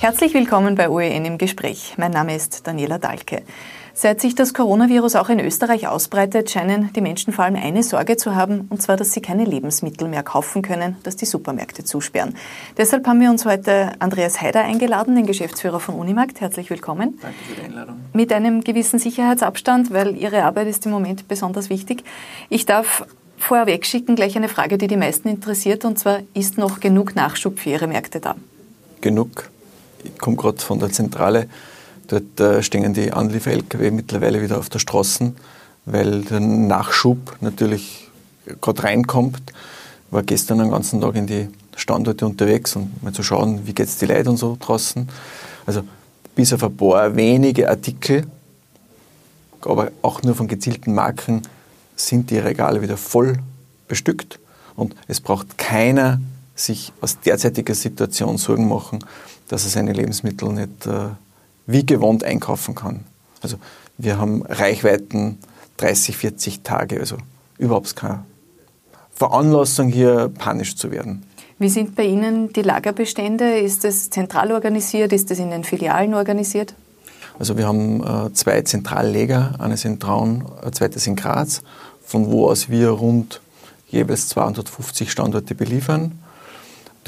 Herzlich willkommen bei OEN im Gespräch. Mein Name ist Daniela Dahlke. Seit sich das Coronavirus auch in Österreich ausbreitet, scheinen die Menschen vor allem eine Sorge zu haben, und zwar, dass sie keine Lebensmittel mehr kaufen können, dass die Supermärkte zusperren. Deshalb haben wir uns heute Andreas Heider eingeladen, den Geschäftsführer von Unimarkt. Herzlich willkommen. Danke für die Einladung. Mit einem gewissen Sicherheitsabstand, weil Ihre Arbeit ist im Moment besonders wichtig. Ich darf vorweg schicken gleich eine Frage, die die meisten interessiert, und zwar, ist noch genug Nachschub für Ihre Märkte da? Genug. Ich komme gerade von der Zentrale Dort äh, stehen die Anliefer-Lkw mittlerweile wieder auf der Straße, weil der Nachschub natürlich gerade reinkommt. War gestern den ganzen Tag in die Standorte unterwegs und mal zu schauen, wie geht es die Leute und so draußen. Also bis auf ein paar wenige Artikel, aber auch nur von gezielten Marken, sind die Regale wieder voll bestückt und es braucht keiner sich aus derzeitiger Situation Sorgen machen, dass er seine Lebensmittel nicht äh, wie gewohnt einkaufen kann. Also wir haben Reichweiten 30, 40 Tage, also überhaupt keine Veranlassung hier panisch zu werden. Wie sind bei Ihnen die Lagerbestände? Ist das zentral organisiert? Ist das in den Filialen organisiert? Also wir haben äh, zwei Zentralleger, eines in Traun, ein zweites in Graz, von wo aus wir rund jeweils 250 Standorte beliefern.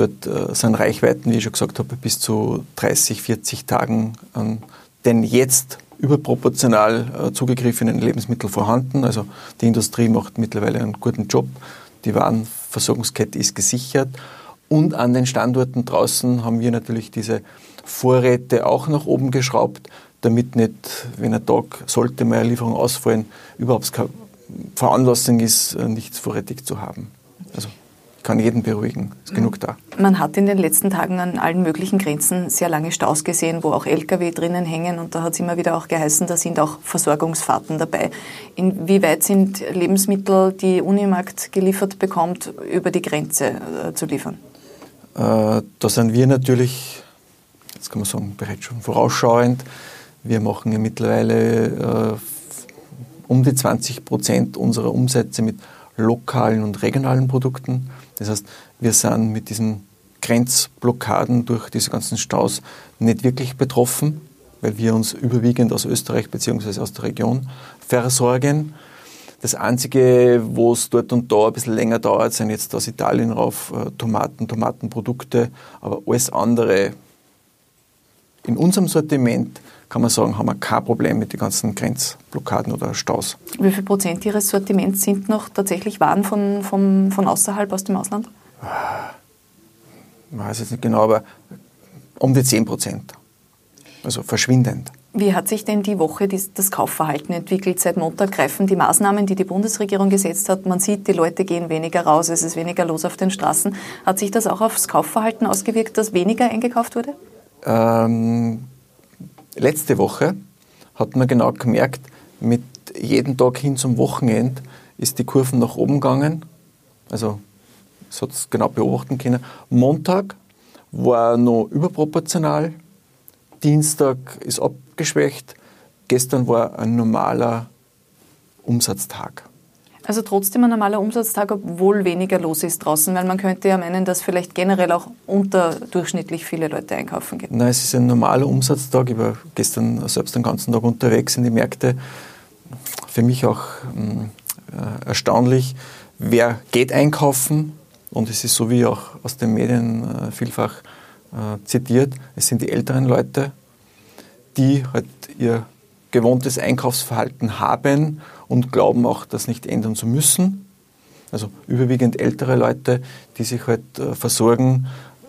Dort äh, sind Reichweiten, wie ich schon gesagt habe, bis zu 30, 40 Tagen an den jetzt überproportional äh, zugegriffenen Lebensmitteln vorhanden. Also die Industrie macht mittlerweile einen guten Job. Die Warenversorgungskette ist gesichert. Und an den Standorten draußen haben wir natürlich diese Vorräte auch nach oben geschraubt, damit nicht, wenn ein Tag sollte mal eine Lieferung ausfallen, überhaupt keine Veranlassung ist, äh, nichts vorrätig zu haben. Also kann jeden beruhigen. Ist genug da. Man hat in den letzten Tagen an allen möglichen Grenzen sehr lange Staus gesehen, wo auch Lkw drinnen hängen. Und da hat es immer wieder auch geheißen, da sind auch Versorgungsfahrten dabei. Inwieweit sind Lebensmittel, die Unimarkt geliefert bekommt, über die Grenze äh, zu liefern? Äh, da sind wir natürlich, jetzt kann man sagen, bereits schon vorausschauend. Wir machen ja mittlerweile äh, um die 20 Prozent unserer Umsätze mit lokalen und regionalen Produkten. Das heißt, wir sind mit diesen Grenzblockaden durch diese ganzen Staus nicht wirklich betroffen, weil wir uns überwiegend aus Österreich bzw. aus der Region versorgen. Das Einzige, wo es dort und da ein bisschen länger dauert, sind jetzt aus Italien rauf äh, Tomaten, Tomatenprodukte, aber alles andere in unserem Sortiment kann man sagen, haben wir kein Problem mit den ganzen Grenzblockaden oder Staus. Wie viel Prozent Ihres Sortiments sind noch tatsächlich Waren von, von, von außerhalb, aus dem Ausland? Ich weiß jetzt nicht genau, aber um die 10 Prozent. Also verschwindend. Wie hat sich denn die Woche das Kaufverhalten entwickelt? Seit Montag greifen die Maßnahmen, die die Bundesregierung gesetzt hat. Man sieht, die Leute gehen weniger raus, es ist weniger los auf den Straßen. Hat sich das auch aufs Kaufverhalten ausgewirkt, dass weniger eingekauft wurde? Ähm, letzte Woche hat man genau gemerkt, mit jedem Tag hin zum Wochenende ist die Kurven nach oben gegangen. Also, das hat es genau beobachten können. Montag war noch überproportional, Dienstag ist abgeschwächt, gestern war ein normaler Umsatztag. Also trotzdem ein normaler Umsatztag, obwohl weniger los ist draußen, weil man könnte ja meinen, dass vielleicht generell auch unterdurchschnittlich viele Leute einkaufen gehen. Nein, es ist ein normaler Umsatztag. Ich war gestern selbst den ganzen Tag unterwegs in die Märkte. Für mich auch äh, erstaunlich, wer geht einkaufen? Und es ist so wie auch aus den Medien äh, vielfach äh, zitiert, es sind die älteren Leute, die halt ihr gewohntes Einkaufsverhalten haben und glauben auch, das nicht ändern zu müssen. Also überwiegend ältere Leute, die sich halt äh, versorgen.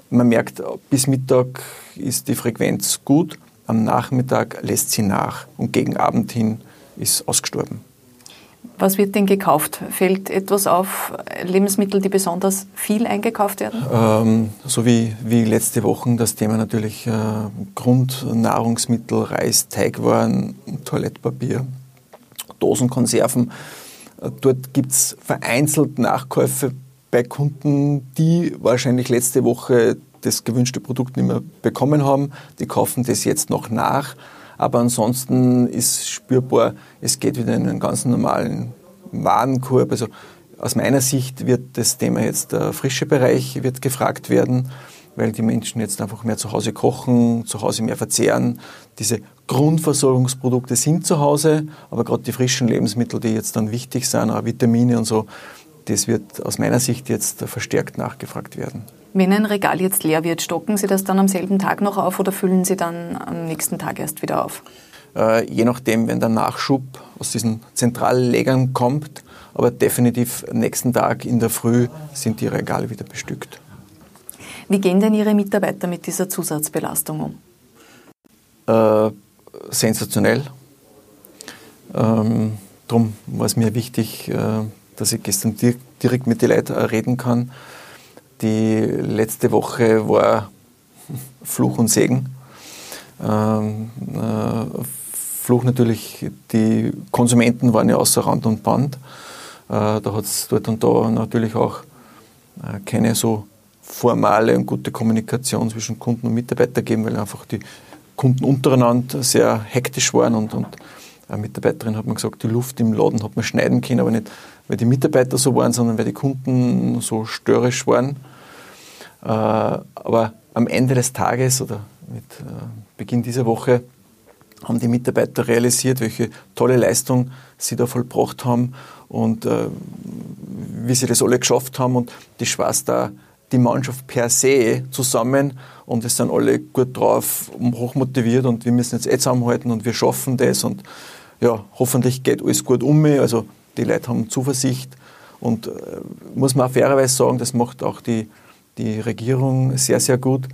Man merkt, bis Mittag ist die Frequenz gut, am Nachmittag lässt sie nach und gegen Abend hin ist ausgestorben. Was wird denn gekauft? Fällt etwas auf, Lebensmittel, die besonders viel eingekauft werden? Ähm, so wie, wie letzte Woche das Thema natürlich äh, Grundnahrungsmittel, Reis, Teigwaren, Toilettpapier, Dosenkonserven. Äh, dort gibt es vereinzelt Nachkäufe bei Kunden, die wahrscheinlich letzte Woche das gewünschte Produkt nicht mehr bekommen haben. Die kaufen das jetzt noch nach. Aber ansonsten ist spürbar, es geht wieder in einen ganz normalen Warenkorb. Also aus meiner Sicht wird das Thema jetzt der frische Bereich wird gefragt werden. Weil die Menschen jetzt einfach mehr zu Hause kochen, zu Hause mehr verzehren. Diese Grundversorgungsprodukte sind zu Hause, aber gerade die frischen Lebensmittel, die jetzt dann wichtig sind, auch Vitamine und so, das wird aus meiner Sicht jetzt verstärkt nachgefragt werden. Wenn ein Regal jetzt leer wird, stocken Sie das dann am selben Tag noch auf oder füllen Sie dann am nächsten Tag erst wieder auf? Äh, je nachdem, wenn der Nachschub aus diesen Zentrallegern kommt, aber definitiv nächsten Tag in der Früh sind die Regale wieder bestückt. Wie gehen denn Ihre Mitarbeiter mit dieser Zusatzbelastung um? Äh, sensationell. Ähm, darum war es mir wichtig, äh, dass ich gestern direkt mit den Leuten reden kann. Die letzte Woche war Fluch und Segen. Ähm, äh, Fluch natürlich, die Konsumenten waren ja außer Rand und Band. Äh, da hat es dort und da natürlich auch äh, keine so formale und gute Kommunikation zwischen Kunden und Mitarbeiter gegeben, weil einfach die Kunden untereinander sehr hektisch waren und, und eine Mitarbeiterin hat mir gesagt, die Luft im Laden hat man schneiden können, aber nicht, weil die Mitarbeiter so waren, sondern weil die Kunden so störrisch waren. Äh, aber am Ende des Tages oder mit Beginn dieser Woche haben die Mitarbeiter realisiert, welche tolle Leistung sie da vollbracht haben und äh, wie sie das alle geschafft haben. Und die schweißt da die Mannschaft per se zusammen und es sind alle gut drauf hochmotiviert und wir müssen jetzt eh zusammenhalten und wir schaffen das und ja, hoffentlich geht alles gut um mich. Also die Leute haben Zuversicht und äh, muss man auch fairerweise sagen, das macht auch die, die Regierung sehr, sehr gut.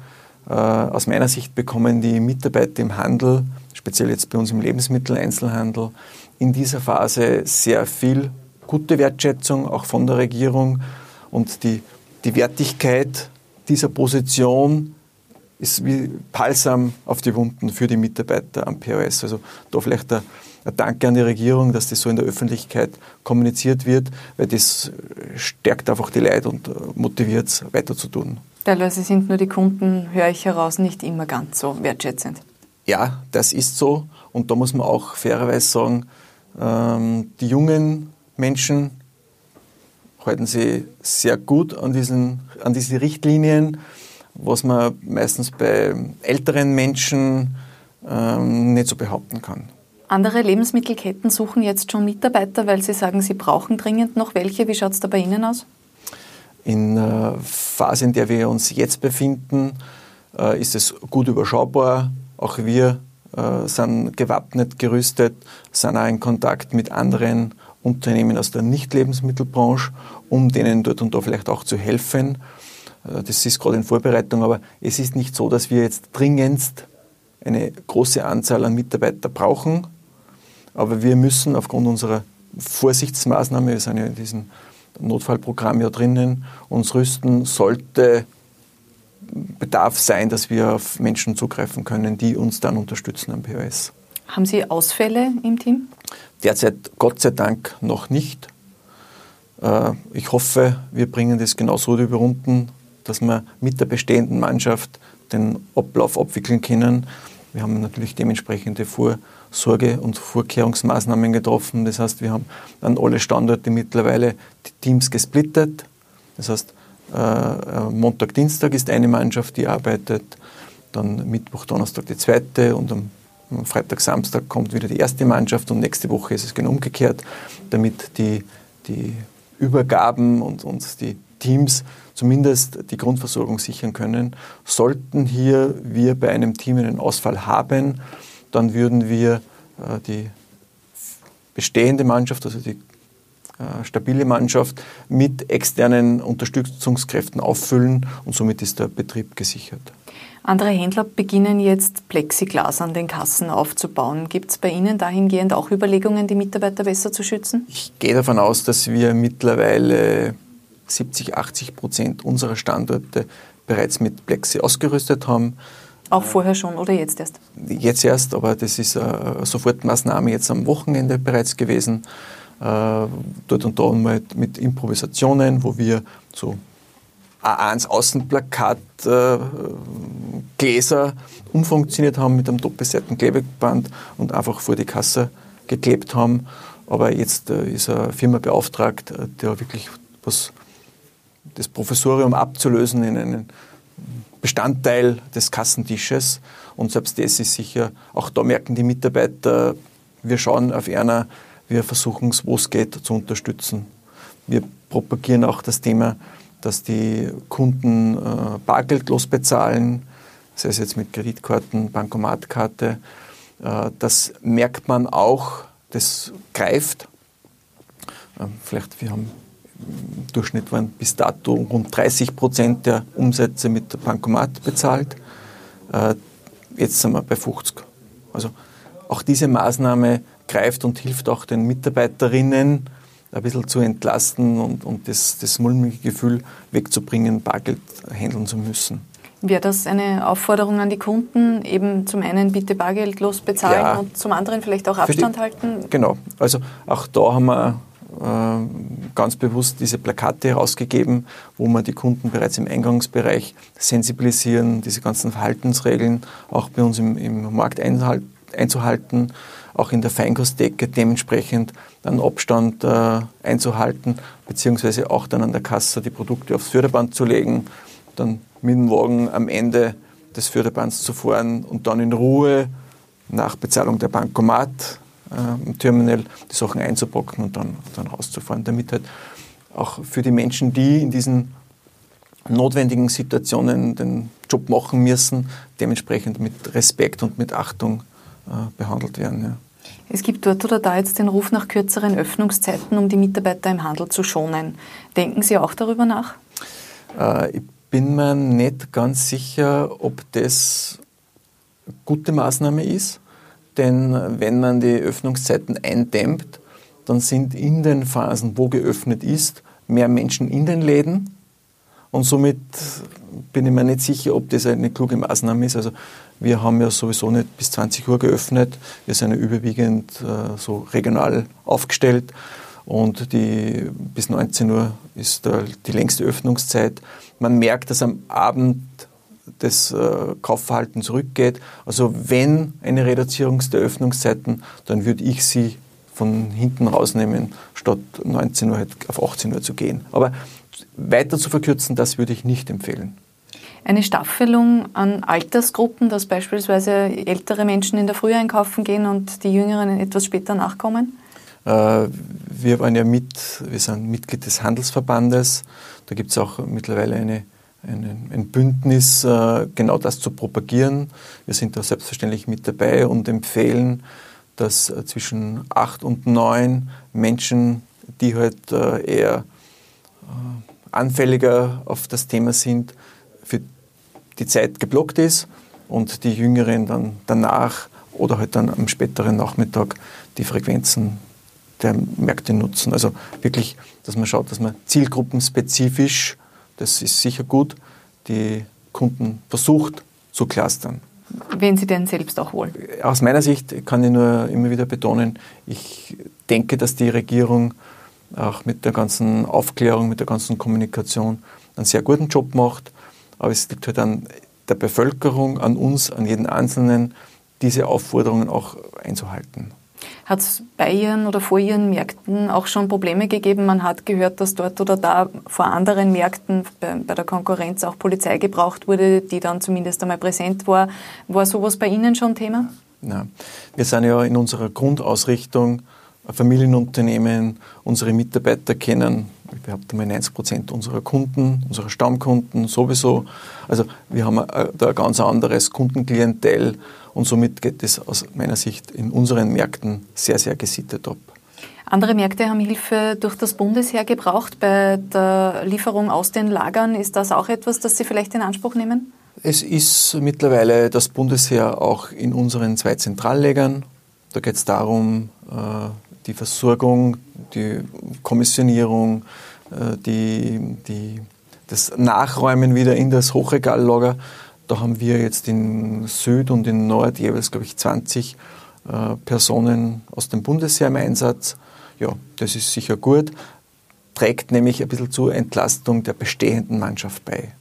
Äh, aus meiner Sicht bekommen die Mitarbeiter im Handel speziell jetzt bei uns im Lebensmitteleinzelhandel, in dieser Phase sehr viel gute Wertschätzung, auch von der Regierung. Und die, die Wertigkeit dieser Position ist wie Balsam auf die Wunden für die Mitarbeiter am POS. Also da vielleicht ein, ein Danke an die Regierung, dass das so in der Öffentlichkeit kommuniziert wird, weil das stärkt einfach die Leute und motiviert es weiter zu tun. Teilweise sind nur die Kunden, höre ich heraus, nicht immer ganz so wertschätzend. Ja, das ist so. Und da muss man auch fairerweise sagen, ähm, die jungen Menschen halten sich sehr gut an, diesen, an diese Richtlinien, was man meistens bei älteren Menschen ähm, nicht so behaupten kann. Andere Lebensmittelketten suchen jetzt schon Mitarbeiter, weil sie sagen, sie brauchen dringend noch welche. Wie schaut es da bei Ihnen aus? In der Phase, in der wir uns jetzt befinden, äh, ist es gut überschaubar. Auch wir äh, sind gewappnet, gerüstet, sind auch in Kontakt mit anderen Unternehmen aus der Nicht-Lebensmittelbranche, um denen dort und da vielleicht auch zu helfen. Äh, das ist gerade in Vorbereitung, aber es ist nicht so, dass wir jetzt dringendst eine große Anzahl an Mitarbeitern brauchen. Aber wir müssen aufgrund unserer Vorsichtsmaßnahmen, wir sind ja in diesem Notfallprogramm ja drinnen, uns rüsten, sollte Bedarf sein, dass wir auf Menschen zugreifen können, die uns dann unterstützen am POS. Haben Sie Ausfälle im Team? Derzeit Gott sei Dank noch nicht. Äh, ich hoffe, wir bringen das genauso über Runden, dass wir mit der bestehenden Mannschaft den Ablauf abwickeln können. Wir haben natürlich dementsprechende Vorsorge- und Vorkehrungsmaßnahmen getroffen. Das heißt, wir haben an alle Standorte mittlerweile die Teams gesplittet. Das heißt, äh, äh, Montag, Dienstag ist eine Mannschaft, die arbeitet, dann Mittwoch, Donnerstag die zweite und am Freitag, Samstag kommt wieder die erste Mannschaft und nächste Woche ist es genau umgekehrt, damit die, die Übergaben und, und die Teams zumindest die Grundversorgung sichern können. Sollten hier wir bei einem Team einen Ausfall haben, dann würden wir äh, die bestehende Mannschaft, also die äh, stabile Mannschaft mit externen Unterstützungskräften auffüllen und somit ist der Betrieb gesichert. Andere Händler beginnen jetzt Plexiglas an den Kassen aufzubauen. Gibt es bei Ihnen dahingehend auch Überlegungen, die Mitarbeiter besser zu schützen? Ich gehe davon aus, dass wir mittlerweile 70, 80 Prozent unserer Standorte bereits mit Plexi ausgerüstet haben. Auch vorher schon oder jetzt erst? Jetzt erst, aber das ist eine Sofortmaßnahme jetzt am Wochenende bereits gewesen. Äh, dort und da mal mit Improvisationen, wo wir so A1 Außenplakat äh, Gläser umfunktioniert haben mit einem Doppelseiten-Klebeband und einfach vor die Kasse geklebt haben. Aber jetzt äh, ist eine Firma beauftragt, äh, der wirklich was, das Professorium abzulösen in einen Bestandteil des Kassentisches. Und selbst das ist sicher, auch da merken die Mitarbeiter, wir schauen auf einer, wir versuchen es, wo es geht, zu unterstützen. Wir propagieren auch das Thema, dass die Kunden äh, bargeldlos bezahlen, sei es jetzt mit Kreditkarten, Bankomatkarte. Äh, das merkt man auch, das greift. Äh, vielleicht, wir haben im Durchschnitt waren bis dato rund 30 Prozent der Umsätze mit der Bankomat bezahlt. Äh, jetzt sind wir bei 50. Also auch diese Maßnahme greift und hilft auch den Mitarbeiterinnen, ein bisschen zu entlasten und, und das, das mulmige Gefühl wegzubringen, Bargeld handeln zu müssen. Wäre das eine Aufforderung an die Kunden, eben zum einen bitte bargeldlos bezahlen ja, und zum anderen vielleicht auch Abstand die, halten? Genau, also auch da haben wir äh, ganz bewusst diese Plakate herausgegeben, wo wir die Kunden bereits im Eingangsbereich sensibilisieren, diese ganzen Verhaltensregeln auch bei uns im, im Markt einzuhalten, auch in der Feinkostdecke dementsprechend einen Abstand äh, einzuhalten, beziehungsweise auch dann an der Kasse die Produkte aufs Förderband zu legen, dann mit dem Wagen am Ende des Förderbands zu fahren und dann in Ruhe nach Bezahlung der Bankomat äh, im Terminal die Sachen einzupacken und dann, dann rauszufahren, damit halt auch für die Menschen, die in diesen notwendigen Situationen den Job machen müssen, dementsprechend mit Respekt und mit Achtung behandelt werden. Ja. Es gibt dort oder da jetzt den Ruf nach kürzeren Öffnungszeiten, um die Mitarbeiter im Handel zu schonen. Denken Sie auch darüber nach? Äh, ich bin mir nicht ganz sicher, ob das eine gute Maßnahme ist. Denn wenn man die Öffnungszeiten eindämmt, dann sind in den Phasen, wo geöffnet ist, mehr Menschen in den Läden. Und somit bin ich mir nicht sicher, ob das eine kluge Maßnahme ist. Also wir haben ja sowieso nicht bis 20 Uhr geöffnet. Wir sind ja überwiegend äh, so regional aufgestellt. Und die, bis 19 Uhr ist da die längste Öffnungszeit. Man merkt, dass am Abend das äh, Kaufverhalten zurückgeht. Also wenn eine Reduzierung der Öffnungszeiten, dann würde ich sie von hinten rausnehmen, statt 19 Uhr halt auf 18 Uhr zu gehen. Aber weiter zu verkürzen, das würde ich nicht empfehlen. Eine Staffelung an Altersgruppen, dass beispielsweise ältere Menschen in der Früh einkaufen gehen und die Jüngeren etwas später nachkommen? Äh, wir waren ja mit, wir sind Mitglied des Handelsverbandes. Da gibt es auch mittlerweile eine ein, ein Bündnis, äh, genau das zu propagieren. Wir sind da selbstverständlich mit dabei und empfehlen, dass äh, zwischen acht und neun Menschen, die halt eher anfälliger auf das Thema sind, die Zeit geblockt ist und die Jüngeren dann danach oder halt dann am späteren Nachmittag die Frequenzen der Märkte nutzen. Also wirklich, dass man schaut, dass man zielgruppenspezifisch das ist sicher gut, die Kunden versucht zu clustern. Wen Sie denn selbst auch holen? Aus meiner Sicht kann ich nur immer wieder betonen, ich denke, dass die Regierung auch mit der ganzen Aufklärung, mit der ganzen Kommunikation einen sehr guten Job macht. Aber es liegt halt an der Bevölkerung, an uns, an jeden Einzelnen, diese Aufforderungen auch einzuhalten. Hat es bei Ihren oder vor Ihren Märkten auch schon Probleme gegeben? Man hat gehört, dass dort oder da vor anderen Märkten bei, bei der Konkurrenz auch Polizei gebraucht wurde, die dann zumindest einmal präsent war. War sowas bei Ihnen schon Thema? Nein. Wir sind ja in unserer Grundausrichtung Familienunternehmen, unsere Mitarbeiter kennen, ich behaupte mal 90 Prozent unserer Kunden, unserer Stammkunden sowieso. Also wir haben da ein ganz anderes Kundenklientel und somit geht es aus meiner Sicht in unseren Märkten sehr, sehr gesittet ab. Andere Märkte haben Hilfe durch das Bundesheer gebraucht bei der Lieferung aus den Lagern. Ist das auch etwas, das Sie vielleicht in Anspruch nehmen? Es ist mittlerweile das Bundesheer auch in unseren zwei Zentrallägern. Da geht es darum, äh, die Versorgung, die Kommissionierung, äh, die, die, das Nachräumen wieder in das Hochregallager da haben wir jetzt in Süd und in Nord jeweils, glaube ich, 20 äh, Personen aus dem Bundesheer im Einsatz. Ja, das ist sicher gut, trägt nämlich ein bisschen zur Entlastung der bestehenden Mannschaft bei.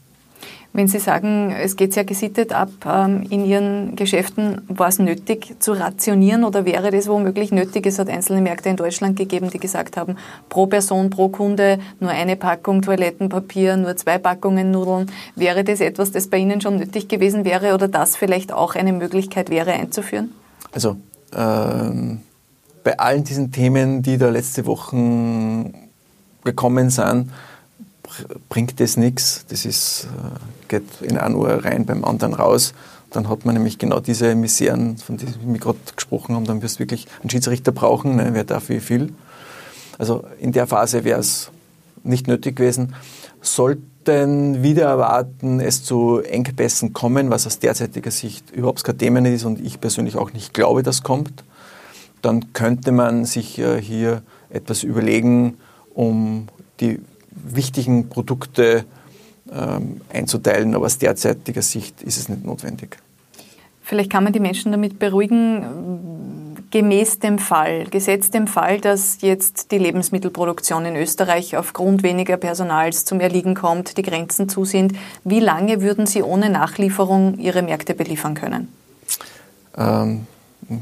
Wenn Sie sagen, es geht sehr gesittet ab ähm, in Ihren Geschäften, war es nötig zu rationieren oder wäre das womöglich nötig? Es hat einzelne Märkte in Deutschland gegeben, die gesagt haben, pro Person, pro Kunde nur eine Packung Toilettenpapier, nur zwei Packungen Nudeln. Wäre das etwas, das bei Ihnen schon nötig gewesen wäre oder das vielleicht auch eine Möglichkeit wäre einzuführen? Also ähm, bei allen diesen Themen, die da letzte Woche gekommen sind, bringt das nichts. Das ist, äh, geht in ein Uhr rein, beim anderen raus. Dann hat man nämlich genau diese Miseren, von denen wir gerade gesprochen haben, dann wirst du wirklich einen Schiedsrichter brauchen, ne, wer darf wie viel. Also in der Phase wäre es nicht nötig gewesen. Sollten wieder erwarten, es zu Engpässen kommen, was aus derzeitiger Sicht überhaupt kein Thema ist und ich persönlich auch nicht glaube, dass kommt, dann könnte man sich äh, hier etwas überlegen, um die wichtigen Produkte ähm, einzuteilen, aber aus derzeitiger Sicht ist es nicht notwendig. Vielleicht kann man die Menschen damit beruhigen, gemäß dem Fall, gesetzt dem Fall, dass jetzt die Lebensmittelproduktion in Österreich aufgrund weniger Personals zum Erliegen kommt, die Grenzen zu sind. Wie lange würden Sie ohne Nachlieferung Ihre Märkte beliefern können? Ähm,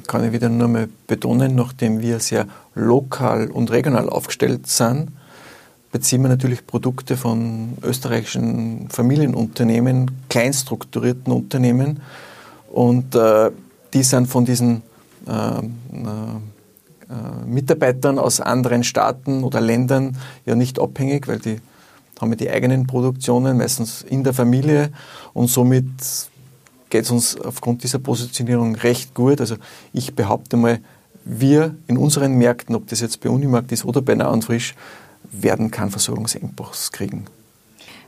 kann ich wieder nur mal betonen, nachdem wir sehr lokal und regional aufgestellt sind, beziehen wir natürlich Produkte von österreichischen Familienunternehmen, kleinstrukturierten Unternehmen. Und äh, die sind von diesen äh, äh, Mitarbeitern aus anderen Staaten oder Ländern ja nicht abhängig, weil die haben ja die eigenen Produktionen, meistens in der Familie. Und somit geht es uns aufgrund dieser Positionierung recht gut. Also ich behaupte mal, wir in unseren Märkten, ob das jetzt bei Unimarkt ist oder bei Nah Frisch, werden keinen Versorgungsengpass kriegen.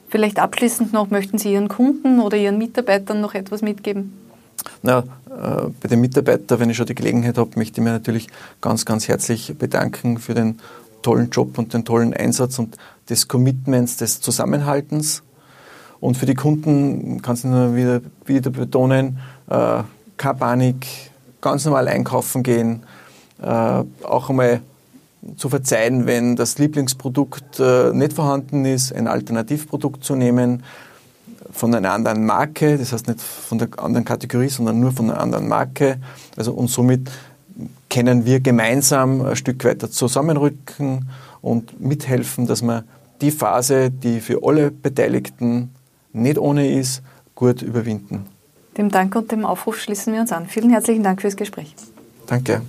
Vielleicht abschließend noch, möchten Sie Ihren Kunden oder Ihren Mitarbeitern noch etwas mitgeben? Na, äh, bei den Mitarbeitern, wenn ich schon die Gelegenheit habe, möchte ich mich natürlich ganz, ganz herzlich bedanken für den tollen Job und den tollen Einsatz und des Commitments, des Zusammenhaltens. Und für die Kunden kann ich nur wieder, wieder betonen, äh, keine Panik, ganz normal einkaufen gehen, äh, auch einmal zu verzeihen, wenn das Lieblingsprodukt äh, nicht vorhanden ist, ein Alternativprodukt zu nehmen von einer anderen Marke, das heißt nicht von der anderen Kategorie, sondern nur von einer anderen Marke. Also und somit können wir gemeinsam ein Stück weiter zusammenrücken und mithelfen, dass wir die Phase, die für alle Beteiligten nicht ohne ist, gut überwinden. Dem Dank und dem Aufruf schließen wir uns an. Vielen herzlichen Dank fürs Gespräch. Danke.